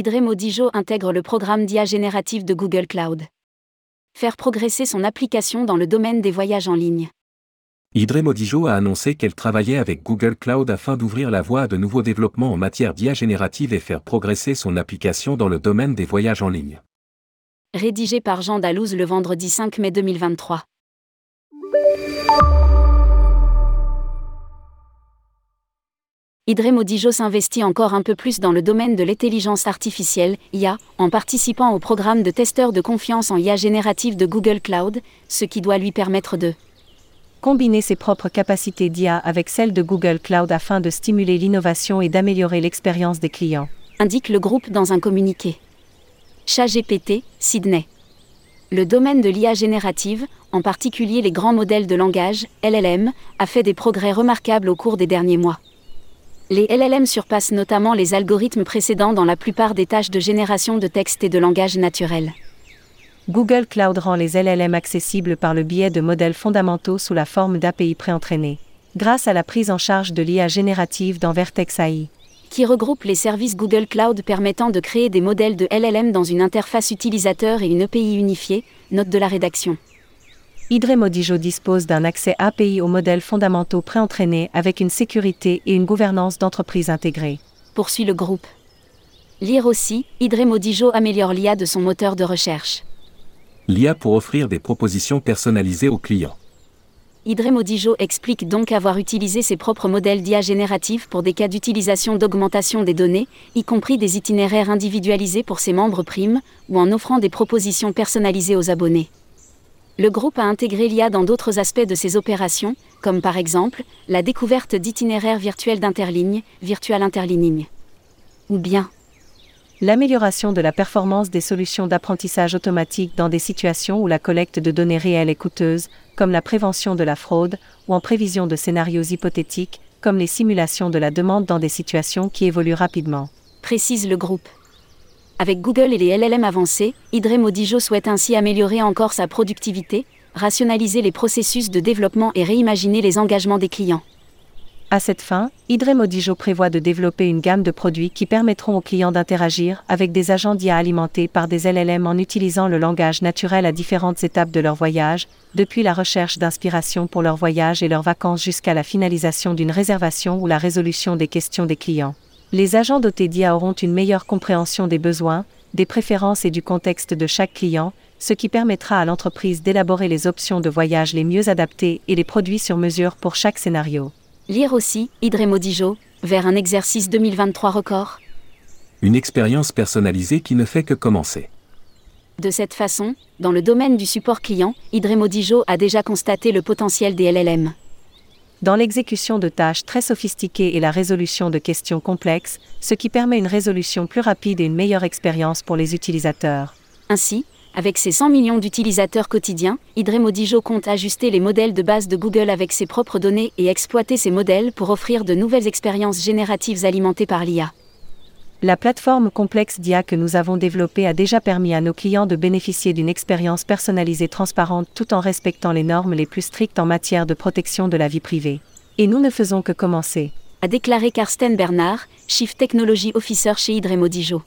Idre Modijo intègre le programme d'IA générative de Google Cloud. Faire progresser son application dans le domaine des voyages en ligne. Idre Modijo a annoncé qu'elle travaillait avec Google Cloud afin d'ouvrir la voie à de nouveaux développements en matière d'IA générative et faire progresser son application dans le domaine des voyages en ligne. Rédigé par Jean Dalouse le vendredi 5 mai 2023. Idre Modijo s'investit encore un peu plus dans le domaine de l'intelligence artificielle, IA, en participant au programme de testeur de confiance en IA générative de Google Cloud, ce qui doit lui permettre de combiner ses propres capacités d'IA avec celles de Google Cloud afin de stimuler l'innovation et d'améliorer l'expérience des clients, indique le groupe dans un communiqué. ChatGPT, Sydney. Le domaine de l'IA générative, en particulier les grands modèles de langage, LLM, a fait des progrès remarquables au cours des derniers mois. Les LLM surpassent notamment les algorithmes précédents dans la plupart des tâches de génération de texte et de langage naturel. Google Cloud rend les LLM accessibles par le biais de modèles fondamentaux sous la forme d'API préentraînés, grâce à la prise en charge de l'IA générative dans Vertex AI, qui regroupe les services Google Cloud permettant de créer des modèles de LLM dans une interface utilisateur et une API unifiée, note de la rédaction. Idre Modijo dispose d'un accès API aux modèles fondamentaux préentraînés avec une sécurité et une gouvernance d'entreprise intégrée. Poursuit le groupe. Lire aussi, Idre Modijo améliore l'IA de son moteur de recherche. L'IA pour offrir des propositions personnalisées aux clients. Idre Modijo explique donc avoir utilisé ses propres modèles d'IA génératifs pour des cas d'utilisation d'augmentation des données, y compris des itinéraires individualisés pour ses membres primes, ou en offrant des propositions personnalisées aux abonnés le groupe a intégré l'IA dans d'autres aspects de ses opérations, comme par exemple la découverte d'itinéraires virtuels d'interligne, virtual interlining. Ou bien l'amélioration de la performance des solutions d'apprentissage automatique dans des situations où la collecte de données réelles est coûteuse, comme la prévention de la fraude, ou en prévision de scénarios hypothétiques, comme les simulations de la demande dans des situations qui évoluent rapidement. Précise le groupe. Avec Google et les LLM avancés, Idre Modijo souhaite ainsi améliorer encore sa productivité, rationaliser les processus de développement et réimaginer les engagements des clients. À cette fin, Idre Modijo prévoit de développer une gamme de produits qui permettront aux clients d'interagir avec des agents d'IA alimentés par des LLM en utilisant le langage naturel à différentes étapes de leur voyage, depuis la recherche d'inspiration pour leur voyage et leurs vacances jusqu'à la finalisation d'une réservation ou la résolution des questions des clients les agents dotés d'IA auront une meilleure compréhension des besoins, des préférences et du contexte de chaque client, ce qui permettra à l'entreprise d'élaborer les options de voyage les mieux adaptées et les produits sur mesure pour chaque scénario. Lire aussi, Idre Modijo, vers un exercice 2023 record. Une expérience personnalisée qui ne fait que commencer. De cette façon, dans le domaine du support client, Idre Modijo a déjà constaté le potentiel des LLM dans l'exécution de tâches très sophistiquées et la résolution de questions complexes, ce qui permet une résolution plus rapide et une meilleure expérience pour les utilisateurs. Ainsi, avec ses 100 millions d'utilisateurs quotidiens, Idre Modijo compte ajuster les modèles de base de Google avec ses propres données et exploiter ces modèles pour offrir de nouvelles expériences génératives alimentées par l'IA. La plateforme complexe d'IA que nous avons développée a déjà permis à nos clients de bénéficier d'une expérience personnalisée transparente tout en respectant les normes les plus strictes en matière de protection de la vie privée. Et nous ne faisons que commencer. A déclaré Karsten Bernard, Chief Technology Officer chez Idre Modijo.